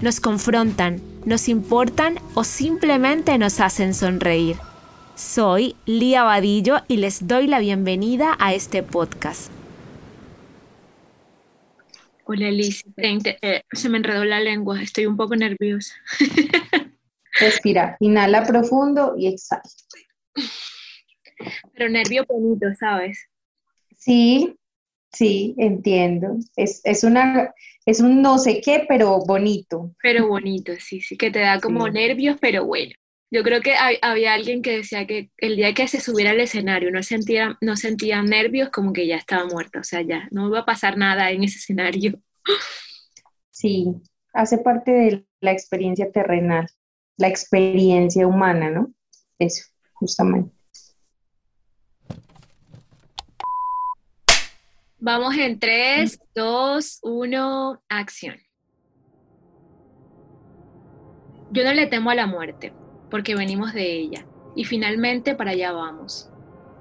nos confrontan, nos importan o simplemente nos hacen sonreír. Soy Lía Vadillo y les doy la bienvenida a este podcast. Hola Liz, eh, se me enredó la lengua, estoy un poco nerviosa. Respira, inhala profundo y exhala. Pero nervio bonito, ¿sabes? Sí, sí, entiendo. Es, una, es un no sé qué, pero bonito. Pero bonito, sí, sí, que te da como nervios, pero bueno. Yo creo que había alguien que decía que el día que se subiera al escenario no sentía, no sentía nervios, como que ya estaba muerta, o sea, ya no iba a pasar nada en ese escenario. Sí, hace parte de la experiencia terrenal, la experiencia humana, ¿no? Eso, justamente. Vamos en 3, 2, 1, acción. Yo no le temo a la muerte, porque venimos de ella, y finalmente para allá vamos.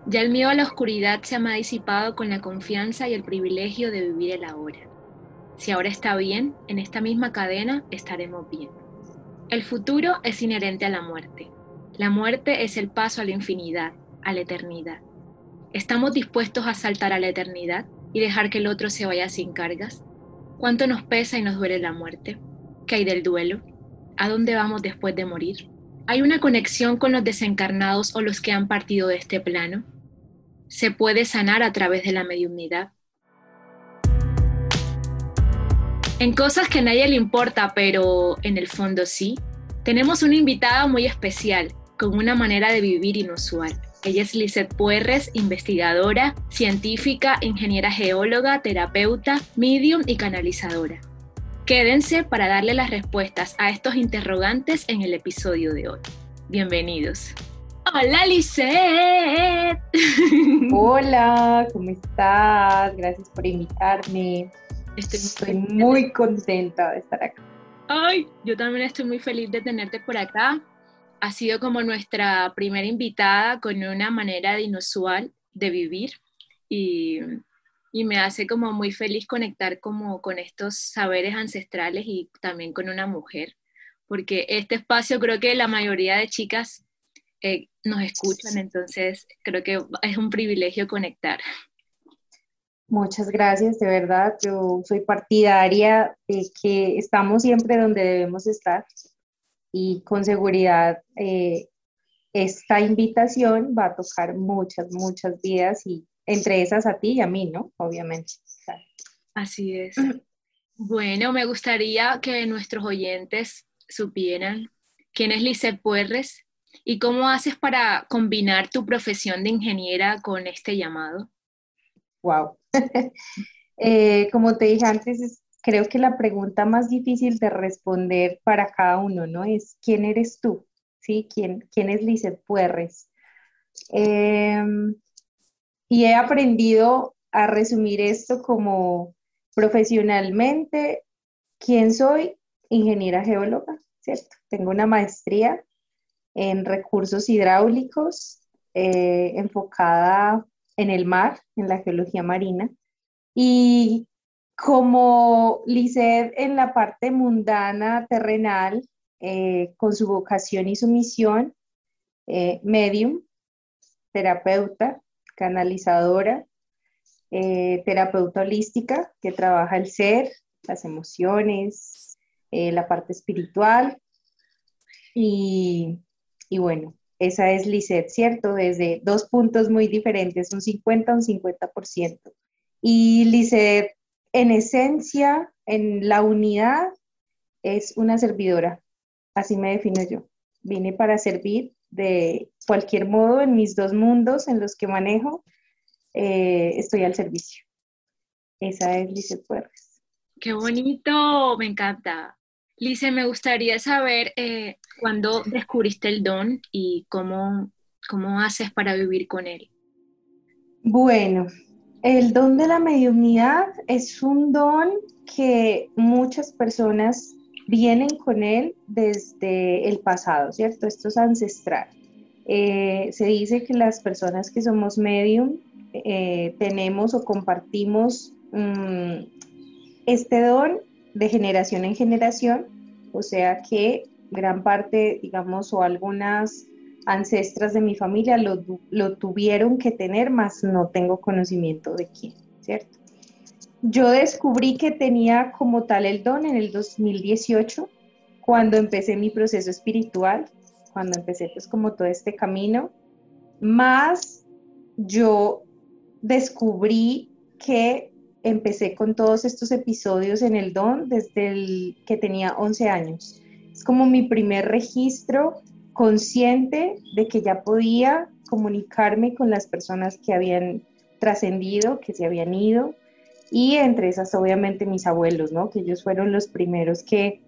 Ya el miedo a la oscuridad se ha disipado con la confianza y el privilegio de vivir el ahora. Si ahora está bien, en esta misma cadena estaremos bien. El futuro es inherente a la muerte. La muerte es el paso a la infinidad, a la eternidad. ¿Estamos dispuestos a saltar a la eternidad? Y dejar que el otro se vaya sin cargas? ¿Cuánto nos pesa y nos duele la muerte? ¿Qué hay del duelo? ¿A dónde vamos después de morir? ¿Hay una conexión con los desencarnados o los que han partido de este plano? ¿Se puede sanar a través de la mediunidad? En cosas que a nadie le importa, pero en el fondo sí, tenemos una invitada muy especial, con una manera de vivir inusual. Ella es Lizeth Puerres, investigadora, científica, ingeniera geóloga, terapeuta, medium y canalizadora. Quédense para darle las respuestas a estos interrogantes en el episodio de hoy. Bienvenidos. Hola Lizeth. Hola, ¿cómo estás? Gracias por invitarme. Estoy, muy contenta de estar acá. Ay, yo también estoy muy feliz de tenerte por acá ha sido como nuestra primera invitada con una manera inusual de vivir y, me hace como muy feliz conectar como con estos saberes ancestrales y también con una mujer, porque este espacio creo que la mayoría de chicas eh, nos escuchan, entonces creo que es un privilegio conectar. Muchas gracias, de verdad. Yo soy partidaria de que estamos siempre donde debemos estar y con seguridad eh, esta invitación va a tocar muchas, muchas vidas y entre esas a ti y a mí, ¿no? Obviamente. Así es. Bueno, me gustaría que nuestros oyentes supieran quién es Lice Puerres y cómo haces para combinar tu profesión de ingeniera con este llamado. Wow. Eh, como te dije antes, es creo que la pregunta más difícil de responder para cada uno, ¿no? Es ¿quién eres tú? ¿Sí? ¿Quién, quién es Lizeth Puerres? Em, y he aprendido a resumir esto como profesionalmente, ¿quién soy? Ingeniera geóloga, ¿cierto? Tengo una maestría en recursos hidráulicos eh, enfocada en el mar, en la geología marina. Y como Lisset en la parte mundana, terrenal, eh, con su vocación y su misión, eh, medium, terapeuta, canalizadora, eh, terapeuta holística que trabaja el ser, las emociones, la parte espiritual. Y, y, bueno, esa es Lisette, ¿cierto? Desde dos puntos muy diferentes, un 50, un 50%. Y Lisette en esencia, en la unidad, es una servidora. Así me defino yo. Vine para servir de cualquier modo en mis dos mundos en los que manejo. Eh, estoy al servicio. Esa es Lice Puerres. Qué bonito, me encanta. Lice, me gustaría saber eh, cuándo descubriste el don y cómo, cómo haces para vivir con él. Bueno, el don de la mediunidad es un don que muchas personas vienen con él desde el pasado, ¿cierto? Esto es ancestral. Eh, se dice que las personas que somos medium eh, tenemos o compartimos mm, este don de generación en generación, o sea que gran parte, digamos, o algunas ancestras de mi familia lo, lo tuvieron que tener, más no tengo conocimiento de quién, ¿cierto? Yo descubrí que tenía como tal el don en el 2018, cuando empecé mi proceso espiritual, cuando empecé pues como todo este camino, más yo descubrí que empecé con todos estos episodios en el don desde el que tenía 11 años. Es como mi primer registro consciente de que ya podía comunicarme con las personas que habían trascendido, que se habían ido, y entre esas obviamente mis abuelos, ¿no? Que ellos fueron los primeros que,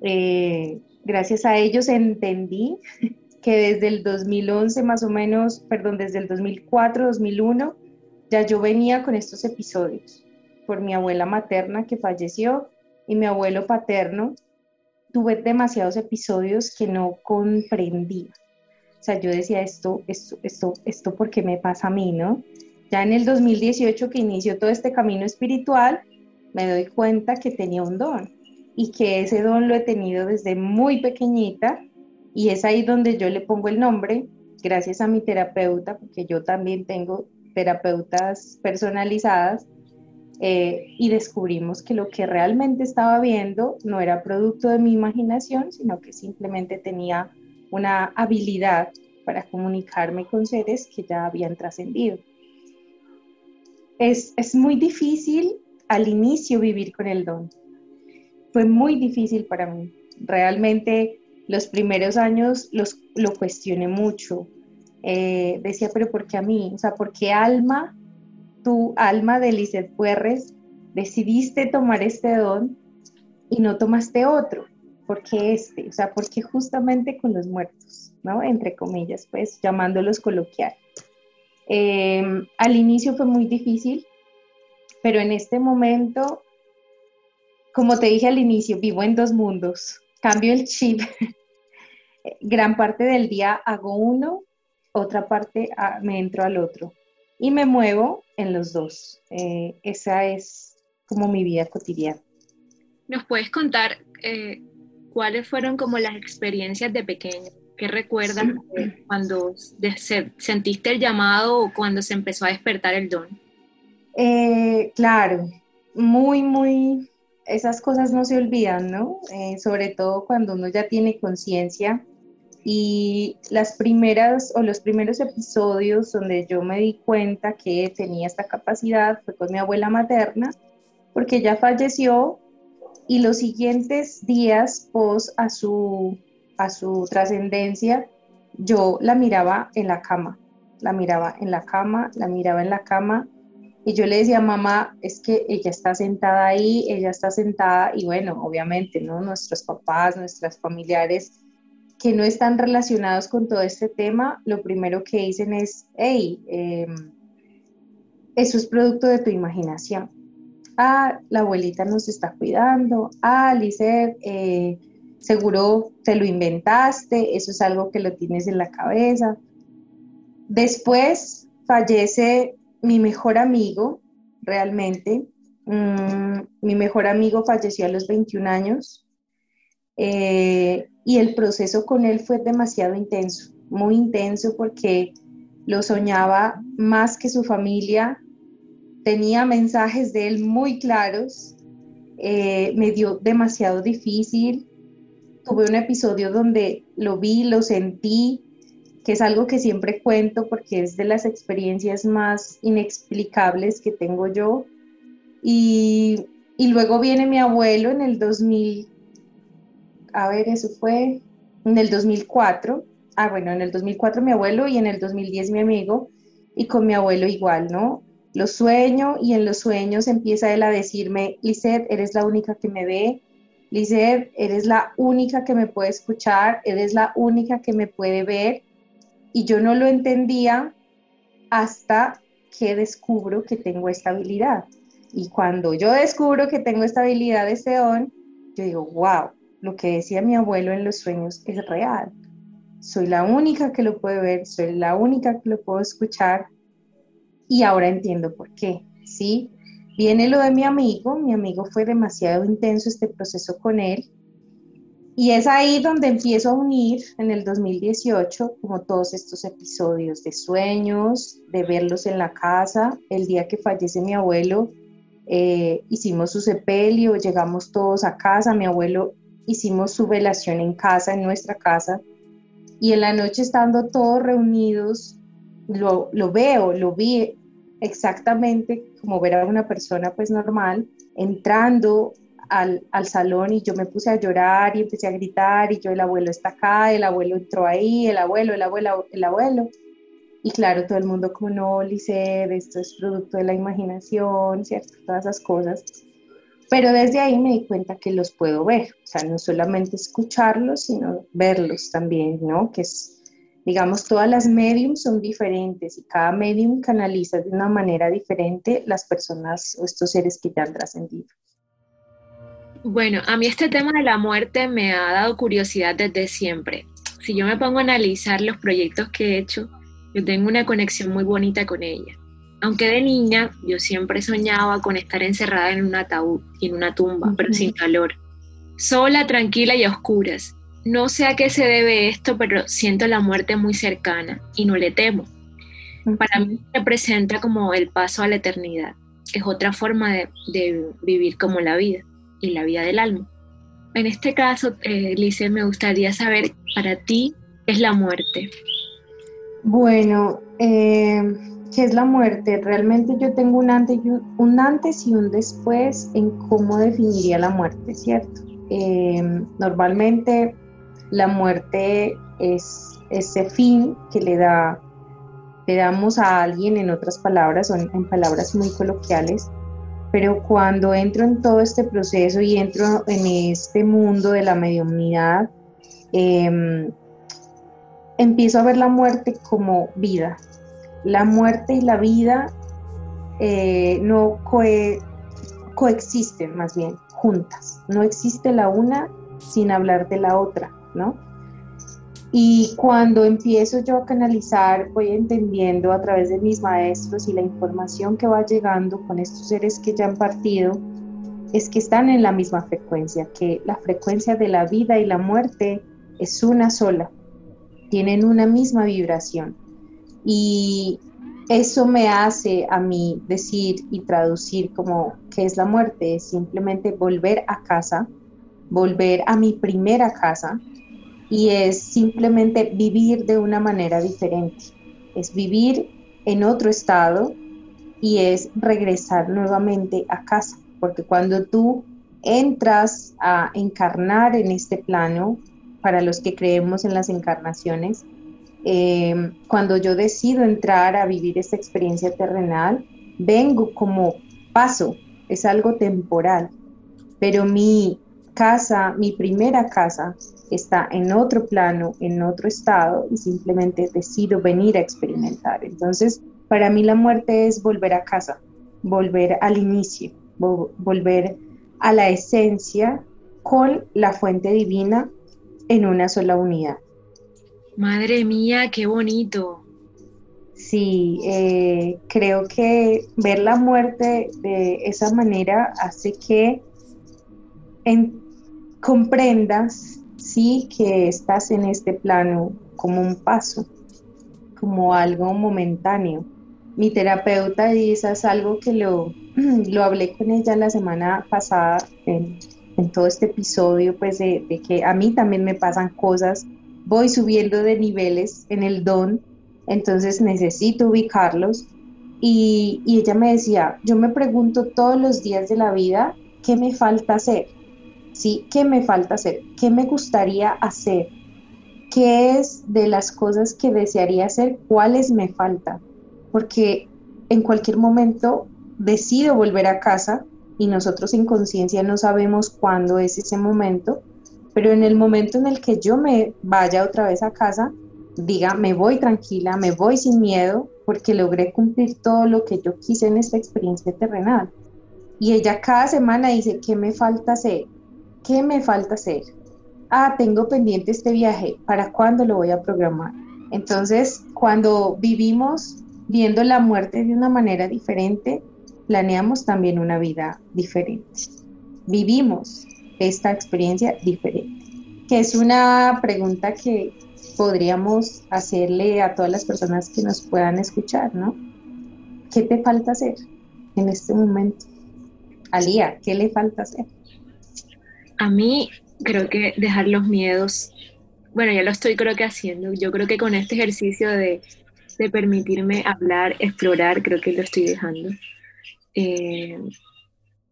eh, gracias a ellos entendí que desde el 2011 más o menos, perdón, desde el 2004, 2001, ya yo venía con estos episodios por mi abuela materna que falleció y mi abuelo paterno. Tuve demasiados episodios que no comprendía. O sea, yo decía esto, esto, esto, esto, ¿por qué me pasa a mí, no? Ya en el 2018 que inició todo este camino espiritual, me doy cuenta que tenía un don y que ese don lo he tenido desde muy pequeñita y es ahí donde yo le pongo el nombre, gracias a mi terapeuta, porque yo también tengo terapeutas personalizadas, eh, y descubrimos que lo que realmente estaba viendo no era producto de mi imaginación, sino que simplemente tenía una habilidad para comunicarme con seres que ya habían trascendido es, muy difícil al inicio vivir con el don. Fue muy difícil para mí. Realmente los primeros años los, lo cuestioné mucho. Eh, decía, pero ¿por qué a mí? O sea, ¿por qué alma, tu alma de Lizeth Puerres, decidiste tomar este don y no tomaste otro? ¿Por qué este? O sea, ¿por qué justamente con los muertos? ¿No? Entre comillas, pues, llamándolos coloquial. Em, al inicio fue muy difícil, pero en este momento, como te dije al inicio, vivo en dos mundos. Cambio el chip. Gran parte del día hago uno, otra parte ah, me entro al otro. Y me muevo en los dos. Eh, esa es como mi vida cotidiana. ¿Nos puedes contar eh, cuáles fueron como las experiencias de pequeño ¿Qué recuerdas cuando sentiste el llamado o cuando se empezó a despertar el don? Eh, claro, muy, muy, esas cosas no se olvidan, ¿no? Sobre todo cuando uno ya tiene conciencia y las primeras o los primeros episodios donde yo me di cuenta que tenía esta capacidad fue con mi abuela materna, porque ella falleció y los siguientes días pos a su a su trascendencia, yo la miraba en la cama, la miraba en la cama, la miraba en la cama y yo le decía, mamá, es que ella está sentada ahí, ella está sentada y bueno, obviamente, ¿no? Nuestros papás, nuestras familiares que no están relacionados con todo este tema, lo primero que dicen es, hey, em, eso es producto de tu imaginación. Ah, la abuelita nos está cuidando. Ah, Lizeth, eh, seguro te lo inventaste, eso es algo que lo tienes en la cabeza. Después fallece mi mejor amigo, realmente. Mm, mi mejor amigo falleció a los 21 años eh, y el proceso con él fue demasiado intenso, muy intenso porque lo soñaba más que su familia, tenía mensajes de él muy claros, eh, me dio demasiado difícil, tuve un episodio donde lo vi, lo sentí, que es algo que siempre cuento porque es de las experiencias más inexplicables que tengo yo. Y, luego viene mi abuelo en el 2000, a ver, eso fue en el 2004. Ah, bueno, en el 2004 mi abuelo y en el 2010 mi amigo. Y con mi abuelo igual, ¿no? Lo sueño y en los sueños empieza él a decirme, Lisette, eres la única que me ve, Lizeth, eres la única que me puede escuchar, eres la única que me puede ver. Y yo no lo entendía hasta que descubro que tengo esta habilidad. Y cuando yo descubro que tengo esta habilidad, este don, yo digo, wow, lo que decía mi abuelo en los sueños es real. Soy la única que lo puede ver, soy la única que lo puedo escuchar y ahora entiendo por qué, ¿sí? Viene lo de mi amigo, mi amigo fue demasiado intenso este proceso con él y es ahí donde empiezo a unir en el 2018 como todos estos episodios de sueños, de verlos en la casa. El día que fallece mi abuelo, eh, hicimos su sepelio, llegamos todos a casa, mi abuelo hicimos su velación en casa, en nuestra casa, y en la noche estando todos reunidos, lo, lo veo, lo vi exactamente como ver a una persona pues normal entrando al, al, salón y yo me puse a llorar y empecé a gritar y yo el abuelo está acá, el abuelo entró ahí, el abuelo, el abuelo, el abuelo. Y claro, todo el mundo como no, Lice, esto es producto de la imaginación, ¿cierto? Todas esas cosas. Pero desde ahí me di cuenta que los puedo ver, o sea, no solamente escucharlos, sino verlos también, ¿no? Que es Digamos, todas las mediums son diferentes y cada medium canaliza de una manera diferente las personas o estos seres que ya han trascendido. Bueno, a mí este tema de la muerte me ha dado curiosidad desde siempre. Si yo me pongo a analizar los proyectos que he hecho, yo tengo una conexión muy bonita con ella. Aunque de niña yo siempre soñaba con estar encerrada en un ataúd y en una tumba, pero sin calor. Sola, tranquila y a oscuras. No sé a qué se debe esto, pero siento la muerte muy cercana y no le temo. Para mí representa como el paso a la eternidad. Es otra forma de, vivir como la vida y la vida del alma. En este caso, eh, Lice, me gustaría saber para ti qué es la muerte. Bueno, eh, ¿qué es la muerte? Realmente yo tengo un antes, y un, antes y un después en cómo definiría la muerte, ¿cierto? Eh, normalmente la muerte es ese fin que le, da, le damos a alguien, en otras palabras, son en palabras muy coloquiales, pero cuando entro en todo este proceso y entro en este mundo de la mediunidad, em, empiezo a ver la muerte como vida. La muerte y la vida eh, no coexisten, más bien, juntas. No existe la una sin hablar de la otra. ¿no? Y cuando empiezo yo a canalizar, voy entendiendo a través de mis maestros y la información que va llegando con estos seres que ya han partido, es que están en la misma frecuencia, que la frecuencia de la vida y la muerte es una sola, tienen una misma vibración. Y eso me hace a mí decir y traducir como que es la muerte, es simplemente volver a casa, volver a mi primera casa, y es simplemente vivir de una manera diferente, es vivir en otro estado y es regresar nuevamente a casa, porque cuando tú entras a encarnar en este plano, para los que creemos en las encarnaciones, eh, cuando yo decido entrar a vivir esta experiencia terrenal, vengo como paso, es algo temporal, pero mi casa, mi primera casa, está en otro plano, en otro estado y simplemente decido venir a experimentar. Entonces, para mí la muerte es volver a casa, volver al inicio, volver a la esencia con la fuente divina en una sola unidad. Madre mía, qué bonito. Sí, eh, creo que ver la muerte de esa manera hace que en, comprendas, sí, que estás en este plano como un paso, como algo momentáneo. Mi terapeuta dice, es algo que lo, lo hablé con ella la semana pasada en, todo este episodio, pues de, que a mí también me pasan cosas, voy subiendo de niveles en el don, entonces necesito ubicarlos. Y, y ella me decía, yo me pregunto todos los días de la vida, ¿qué me falta hacer? ¿sí? ¿Qué me falta hacer? ¿Qué me gustaría hacer? ¿Qué es de las cosas que desearía hacer? ¿Cuáles me faltan? Porque en cualquier momento decido volver a casa y nosotros en conciencia no sabemos cuándo es ese momento, pero en el momento en el que yo me vaya otra vez a casa, diga, me voy tranquila, me voy sin miedo, porque logré cumplir todo lo que yo quise en esta experiencia terrenal. Y ella cada semana dice, ¿qué me falta hacer? ¿Qué me falta hacer? Ah, tengo pendiente este viaje, ¿para cuándo lo voy a programar? Entonces, cuando vivimos viendo la muerte de una manera diferente, planeamos también una vida diferente. Vivimos esta experiencia diferente, que es una pregunta que podríamos hacerle a todas las personas que nos puedan escuchar, ¿no? ¿Qué te falta hacer en este momento? Alía, ¿qué le falta hacer? A mí creo que dejar los miedos, bueno, ya lo estoy creo que haciendo, yo creo que con este ejercicio de, permitirme hablar, explorar, creo que lo estoy dejando. Eh,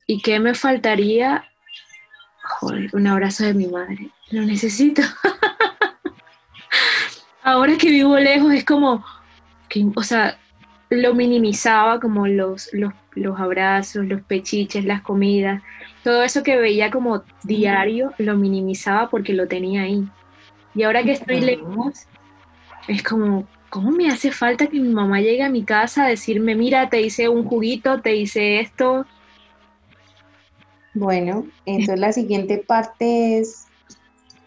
¿Y qué me faltaría? Joder, un abrazo de mi madre, lo necesito. Ahora que vivo lejos es como, que, o sea, lo minimizaba como los, los, los, abrazos, los pechiches, las comidas, todo eso que veía como diario, lo minimizaba porque lo tenía ahí. Y ahora que estoy lejos, es como, ¿cómo me hace falta que mi mamá llegue a mi casa a decirme, mira, te hice un juguito, te hice esto? Bueno, entonces la siguiente parte es,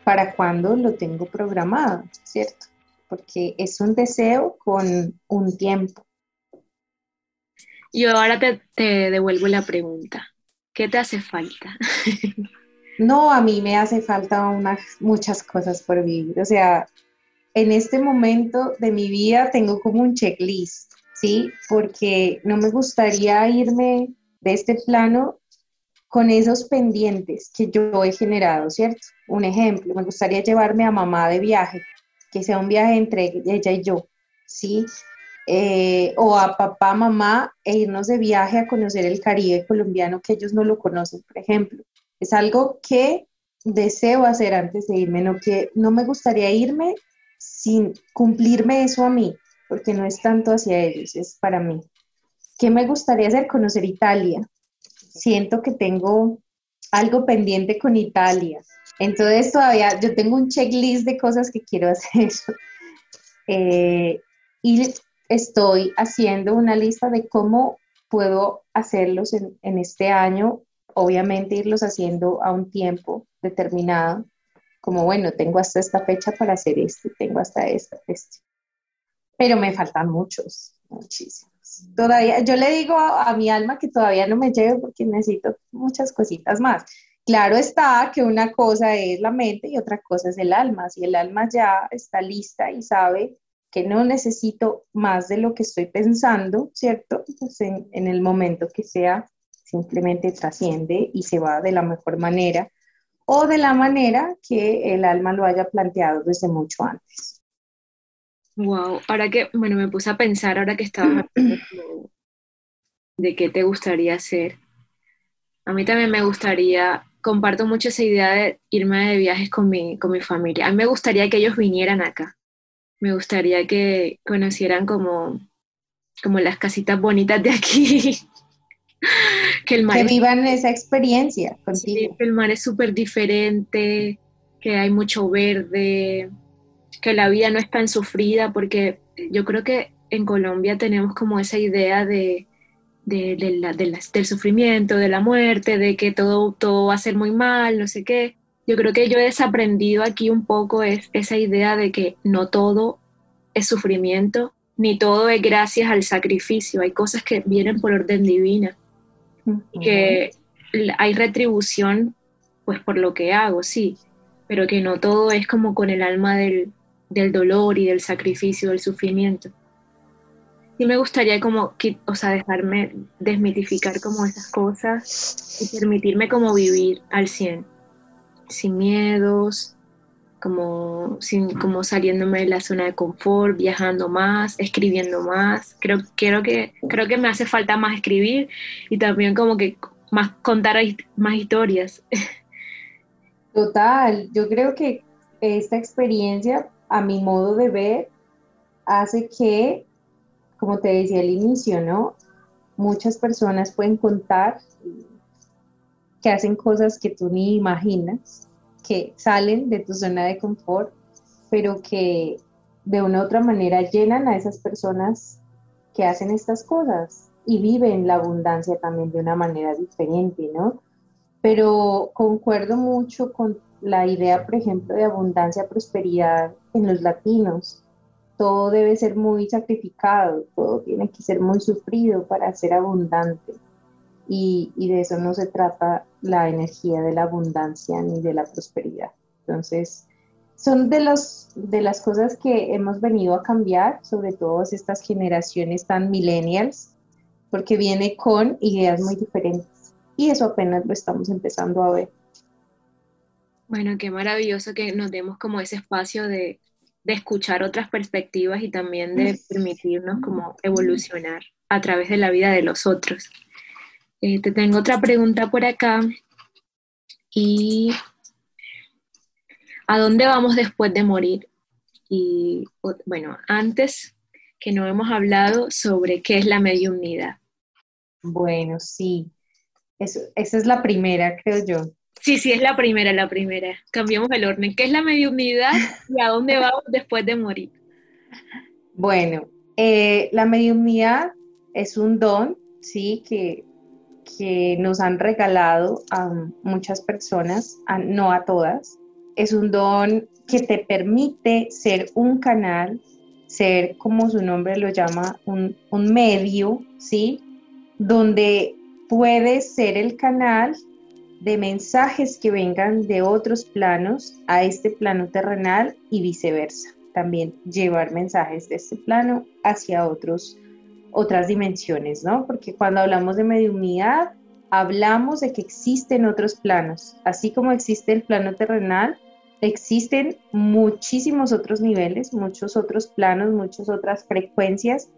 ¿para cuándo lo tengo programado? ¿Cierto? Porque es un deseo con un tiempo. Yo ahora te, devuelvo la pregunta. ¿Qué te hace falta? no, a mí me hace falta muchas cosas por vivir. O sea, en este momento de mi vida tengo como un checklist, ¿sí? Porque no me gustaría irme de este plano con esos pendientes que yo he generado, ¿cierto? Un ejemplo, me gustaría llevarme a mamá de viaje, que sea un viaje entre ella y yo, ¿sí? Eh, o a papá, mamá, e irnos de viaje a conocer el Caribe colombiano, que ellos no lo conocen, por ejemplo. Es algo que deseo hacer antes de irme, no, que, no me gustaría irme sin cumplirme eso a mí, porque no es tanto hacia ellos, es para mí. ¿Qué me gustaría hacer? Conocer Italia. Siento que tengo algo pendiente con Italia. Entonces todavía yo tengo un checklist de cosas que quiero hacer. Eh, y estoy haciendo una lista de cómo puedo hacerlos en, este año, obviamente irlos haciendo a un tiempo determinado, como bueno, tengo hasta esta fecha para hacer esto, tengo hasta esta fecha. Pero me faltan muchos, muchísimos. Todavía, yo le digo a, mi alma que todavía no me lleve porque necesito muchas cositas más. Claro está que una cosa es la mente y otra cosa es el alma. Si el alma ya está lista y sabe que no necesito más de lo que estoy pensando, ¿cierto? Pues en, el momento que sea, simplemente trasciende y se va de la mejor manera o de la manera que el alma lo haya planteado desde mucho antes. Wow, ahora que, bueno, me puse a pensar, ahora que estaba de qué te gustaría hacer. A mí también me gustaría, comparto mucho esa idea de irme de viajes con mi, con mi familia. A mí me gustaría que ellos vinieran acá me gustaría que conocieran como, como las casitas bonitas de aquí. que el mar que vivan esa experiencia contigo. que el mar es súper diferente, que hay mucho verde, que la vida no es tan sufrida, porque yo creo que en Colombia tenemos como esa idea de, del sufrimiento, de la muerte, de que todo, todo va a ser muy mal, no sé qué. Yo creo que yo he desaprendido aquí un poco es esa idea de que no todo es sufrimiento, ni todo es gracias al sacrificio. Hay cosas que vienen por orden divina, que hay retribución pues por lo que hago, sí, pero que no todo es como con el alma del, del dolor y del sacrificio, del sufrimiento. Sí me gustaría como, o sea, dejarme desmitificar como esas cosas y permitirme como vivir al 100 sin miedos, como, sin, como saliéndome de la zona de confort, viajando más, escribiendo más. Creo, creo, que, creo que me hace falta más escribir y también como que más contar más historias. Total, yo creo que esta experiencia, a mi modo de ver, hace que, como te decía al inicio, ¿no? Muchas personas pueden contar que hacen cosas que tú ni imaginas, que salen de tu zona de confort, pero que de una u otra manera llenan a esas personas que hacen estas cosas y viven la abundancia también de una manera diferente, ¿no? Pero concuerdo mucho con la idea, por ejemplo, de abundancia, prosperidad en los latinos. Todo debe ser muy sacrificado, todo tiene que ser muy sufrido para ser abundante. Y, y de eso no se trata la energía de la abundancia ni de la prosperidad. Entonces, son de, los, de las cosas que hemos venido a cambiar, sobre todo estas generaciones tan millennials, porque viene con ideas muy diferentes. Y eso apenas lo estamos empezando a ver. Bueno, qué maravilloso que nos demos como ese espacio de, de escuchar otras perspectivas y también de permitirnos como evolucionar a través de la vida de los otros. Eh, te tengo otra pregunta por acá y ¿a dónde vamos después de morir? Y bueno, antes que no hemos hablado sobre qué es la mediunidad. Bueno, sí, esa es la primera, creo yo. Sí, sí, es la primera, la primera. Cambiamos el orden. ¿Qué es la mediunidad y a dónde vamos después de morir? Bueno, eh, la mediunidad es un don, sí, que, que nos han regalado a muchas personas, no a todas. Es un don que te permite ser un canal, ser, como su nombre lo llama, un, un medio, ¿sí? Donde puedes ser el canal de mensajes que vengan de otros planos a este plano terrenal y viceversa. También llevar mensajes de este plano hacia otros, otras dimensiones, ¿no? Porque cuando hablamos de mediunidad, hablamos de que existen otros planos. Así como existe el plano terrenal, existen muchísimos otros niveles, muchos otros planos, muchas otras frecuencias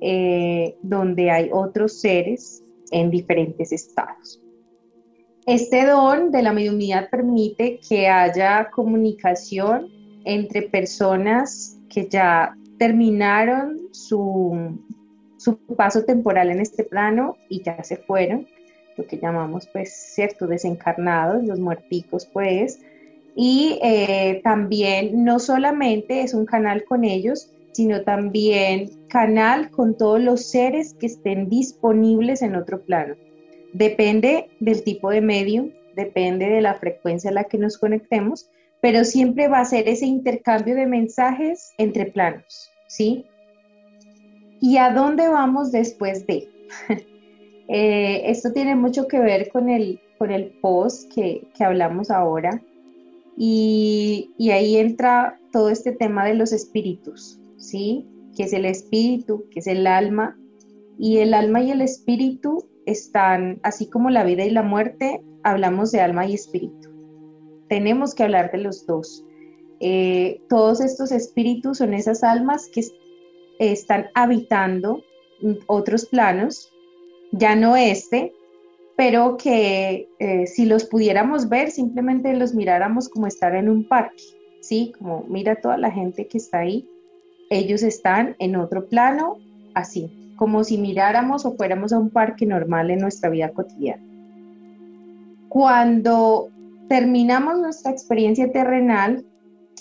eh, donde hay otros seres en diferentes estados. Este don de la mediunidad permite que haya comunicación entre personas que ya terminaron su, su paso temporal en este plano y ya se fueron, lo que llamamos, pues, cierto, desencarnados, los muerticos, pues, y eh, también no solamente es un canal con ellos, sino también canal con todos los seres que estén disponibles en otro plano. Depende del tipo de medio, depende de la frecuencia a la que nos conectemos, pero siempre va a ser ese intercambio de mensajes entre planos, ¿sí? ¿Y a dónde vamos después de? Eh, esto tiene mucho que ver con el, con el post que, hablamos ahora y, y, ahí entra todo este tema de los espíritus, ¿sí? Que es el espíritu, que es el alma y el alma y el espíritu están, así como la vida y la muerte, hablamos de alma y espíritu. Tenemos que hablar de los dos. Eh, todos estos espíritus son esas almas que están habitando otros planos, ya no este, pero que eh, si los pudiéramos ver, simplemente los miráramos como estar en un parque, ¿sí? Como mira toda la gente que está ahí, ellos están en otro plano, así, como si miráramos o fuéramos a un parque normal en nuestra vida cotidiana. Cuando terminamos nuestra experiencia terrenal,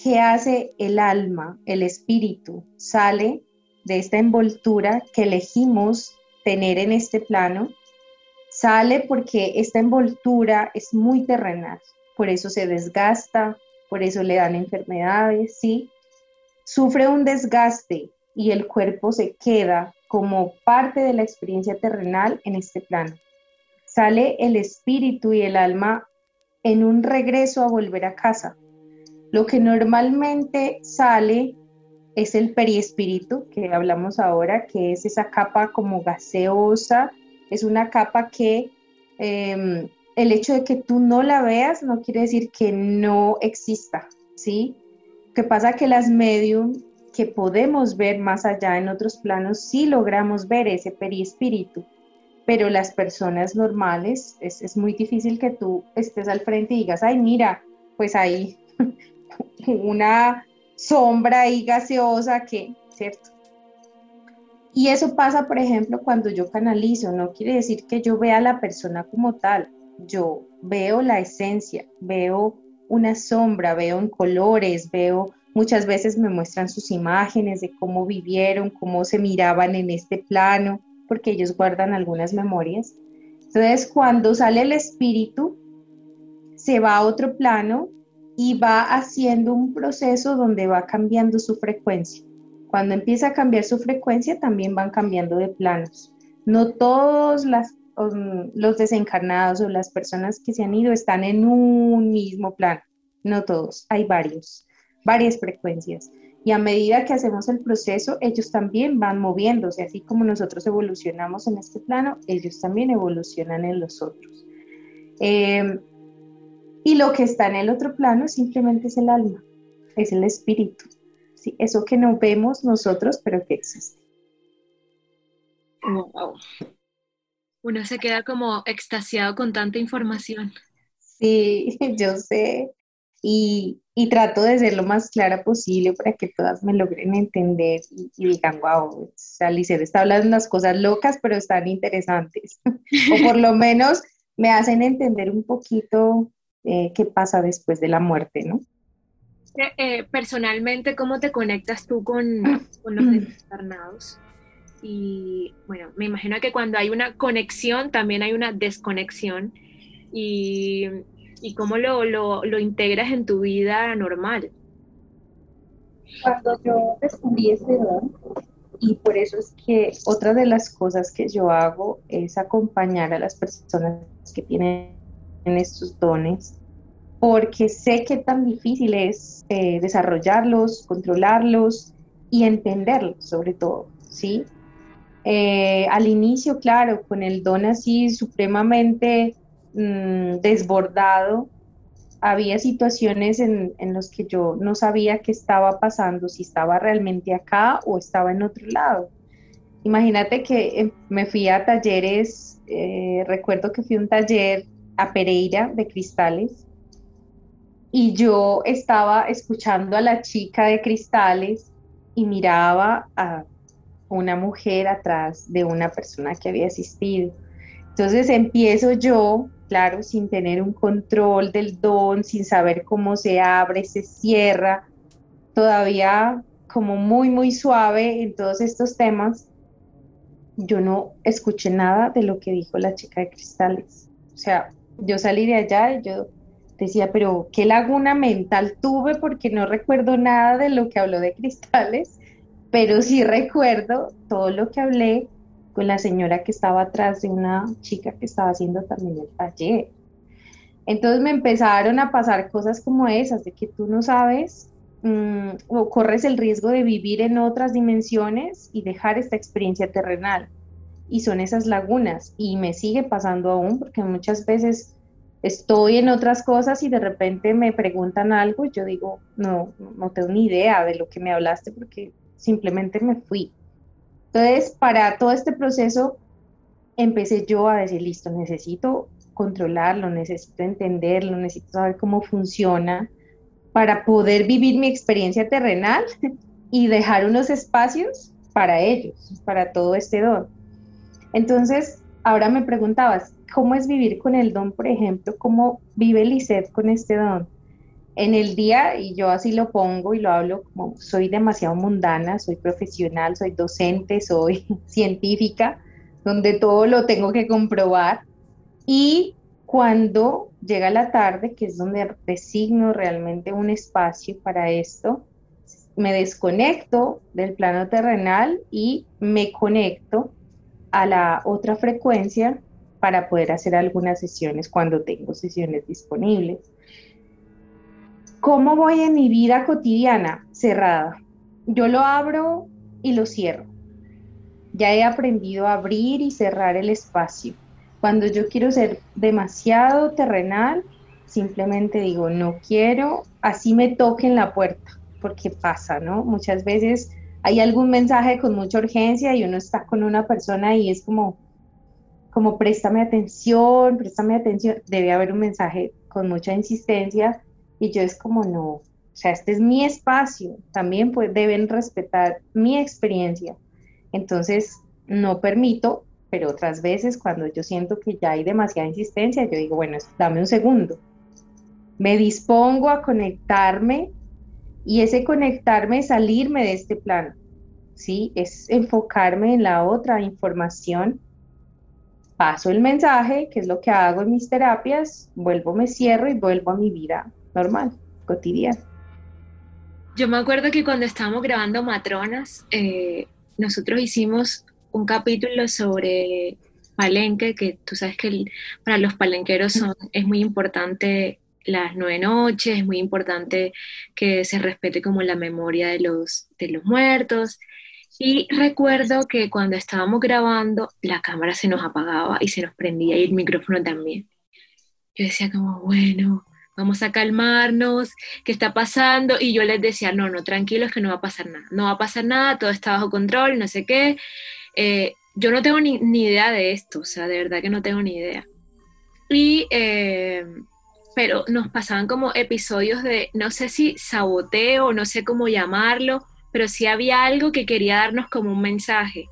¿qué hace el alma, el espíritu? Sale de esta envoltura que elegimos tener en este plano, sale porque esta envoltura es muy terrenal, por eso se desgasta, por eso le dan enfermedades, ¿sí? Sufre un desgaste y el cuerpo se queda como parte de la experiencia terrenal en este plano. Sale el espíritu y el alma en un regreso a volver a casa. Lo que normalmente sale es el periespíritu, que hablamos ahora, que es esa capa como gaseosa, es una capa que em, el hecho de que tú no la veas no quiere decir que no exista, ¿sí? que pasa que las medium que podemos ver más allá en otros planos, sí logramos ver ese perispíritu, pero las personas normales es, es muy difícil que tú estés al frente y digas, ay, mira, pues hay una sombra ahí gaseosa que, ¿cierto? Y eso pasa, por ejemplo, cuando yo canalizo, no quiere decir que yo vea a la persona como tal, yo veo la esencia, veo una sombra, veo en colores, veo muchas veces me muestran sus imágenes de cómo vivieron, cómo se miraban en este plano, porque ellos guardan algunas memorias. Entonces, cuando sale el espíritu, se va a otro plano y va haciendo un proceso donde va cambiando su frecuencia. Cuando empieza a cambiar su frecuencia, también van cambiando de planos. No todos los desencarnados o las personas que se han ido están en un mismo plano, no todos, hay varios, varias frecuencias. Y a medida que hacemos el proceso, ellos también van moviéndose, así como nosotros evolucionamos en este plano, ellos también evolucionan en los otros. Eh, y lo que está en el otro plano simplemente es el alma, es el espíritu, ¿sí? eso que no vemos nosotros, pero que existe. Wow. Uno se queda como extasiado con tanta información. Sí, yo sé. Y, trato de ser lo más clara posible para que todas me logren entender y, digan, wow, Alicia está hablando unas cosas locas, pero están interesantes. o por lo menos me hacen entender un poquito eh, qué pasa después de la muerte, ¿no? Eh, eh, personalmente, ¿cómo te conectas tú con, con los desencarnados? Y bueno, me imagino que cuando hay una conexión, también hay una desconexión. Y, y cómo lo, lo, lo, integras en tu vida normal. Cuando yo descubrí don, y por eso es que otra de las cosas que yo hago es acompañar a las personas que tienen en estos dones, porque sé que tan difícil es eh, desarrollarlos, controlarlos y entenderlos sobre todo, ¿sí? Eh, al inicio, claro, con el don así supremamente mm, desbordado, había situaciones en, en las que yo no sabía qué estaba pasando, si estaba realmente acá o estaba en otro lado. Imagínate que eh, me fui a talleres, recuerdo que fui a un taller a Pereira de cristales y yo estaba escuchando a la chica de cristales y miraba a una mujer atrás de una persona que había asistido. Entonces empiezo yo, claro, sin tener un control del don, sin saber cómo se abre, se cierra, todavía como muy, muy suave en todos estos temas. Yo no escuché nada de lo que dijo la chica de cristales. O sea, yo salí de allá y yo decía, pero qué laguna mental tuve porque no recuerdo nada de lo que habló de cristales, pero sí recuerdo todo lo que hablé con la señora que estaba atrás de una chica que estaba haciendo también el taller. Entonces me empezaron a pasar cosas como esas, de que tú no sabes mm, o corres el riesgo de vivir en otras dimensiones y dejar esta experiencia terrenal y son esas lagunas y me sigue pasando aún porque muchas veces estoy en otras cosas y de repente me preguntan algo y yo digo, no, no tengo ni idea de lo que me hablaste porque simplemente me fui. Entonces, para todo este proceso, empecé yo a decir, listo, necesito controlarlo, necesito entenderlo, necesito saber cómo funciona para poder vivir mi experiencia terrenal y dejar unos espacios para ellos, para todo este don. Entonces, ahora me preguntabas, ¿cómo es vivir con el don, por ejemplo? ¿Cómo vive Lisette con este don? En el día, y yo así lo pongo y lo hablo como soy demasiado mundana, soy profesional, soy docente, soy científica, donde todo lo tengo que comprobar. Y cuando llega la tarde, que es donde designo realmente un espacio para esto, me desconecto del plano terrenal y me conecto a la otra frecuencia para poder hacer algunas sesiones cuando tengo sesiones disponibles. ¿Cómo voy en mi vida cotidiana? Cerrada. Yo lo abro y lo cierro. Ya he aprendido a abrir y cerrar el espacio. Cuando yo quiero ser demasiado terrenal, simplemente digo, no quiero, así me toquen la puerta, porque pasa, ¿no? Muchas veces hay algún mensaje con mucha urgencia y uno está con una persona y es como, como préstame atención, préstame atención, debe haber un mensaje con mucha insistencia y yo es como no, o sea, este es mi espacio, también pues, deben respetar mi experiencia. Entonces, no permito, Pero otras veces cuando yo siento que ya hay demasiada insistencia, yo digo, bueno, dame un segundo. Me dispongo a conectarme y ese conectarme es salirme de este plano, ¿sí? Es enfocarme en la otra información. Paso el mensaje, que es lo que hago en mis terapias, vuelvo, me cierro y vuelvo a mi vida normal, cotidiana. Yo me acuerdo que cuando estábamos grabando Matronas, eh, nosotros hicimos un capítulo sobre palenque, que tú sabes que para los palenqueros son, es muy importante las nueve noches, es muy importante que se respete como la memoria de los, de los muertos. Y recuerdo que cuando estábamos grabando, la cámara se nos apagaba y se nos prendía y el micrófono también. Yo decía como, bueno, vamos a calmarnos, ¿qué está pasando? Y yo les decía, no, no, tranquilos que no va a pasar nada, no va a pasar nada, todo está bajo control, no sé qué. Eh, yo no tengo ni, idea de esto, o sea, de verdad que no tengo ni idea. Y, eh, pero nos pasaban como episodios de, no sé si saboteo, no sé cómo llamarlo, pero sí había algo que quería darnos como un mensaje.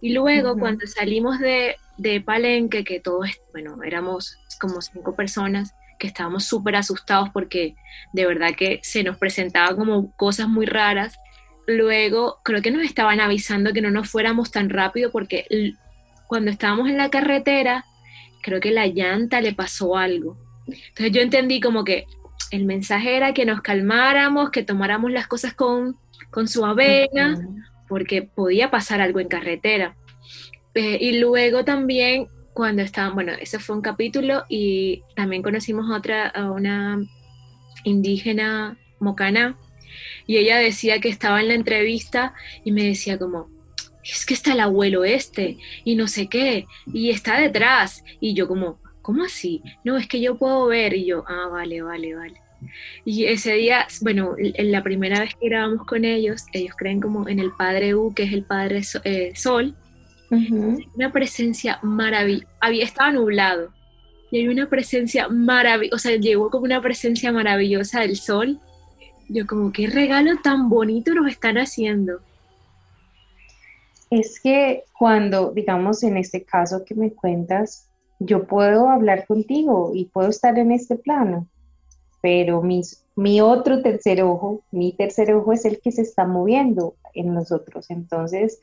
Y luego cuando salimos de, de Palenque, que todos, bueno, éramos como cinco personas, que estábamos súper asustados porque de verdad que se nos presentaban como cosas muy raras. Luego creo que nos estaban avisando que no nos fuéramos tan rápido porque cuando estábamos en la carretera, creo que la llanta le pasó algo. Entonces yo entendí como que el mensaje era que nos calmáramos, que tomáramos las cosas con, con su avena, porque podía pasar algo en carretera. Eh, y luego también cuando estaban, bueno, ese fue un capítulo y también conocimos a otra, a una indígena mocana y ella decía que estaba en la entrevista y me decía como, es que está el abuelo este y no sé qué y está detrás y yo como, ¿cómo así? No, es que yo puedo ver y yo, ah, vale, vale, vale. Y ese día, bueno, en la primera vez que grabamos con ellos, ellos creen como en el Padre U, que es el Padre una presencia maravillosa. Estaba nublado y hay una presencia maravillosa, o sea, llegó como una presencia maravillosa del sol. Yo como, qué regalo tan bonito nos están haciendo. Es que cuando, digamos, en este caso que me cuentas, yo puedo hablar contigo y puedo estar en este plano, pero mis, mi otro tercer ojo, mi tercer ojo es el que se está moviendo en nosotros. Entonces,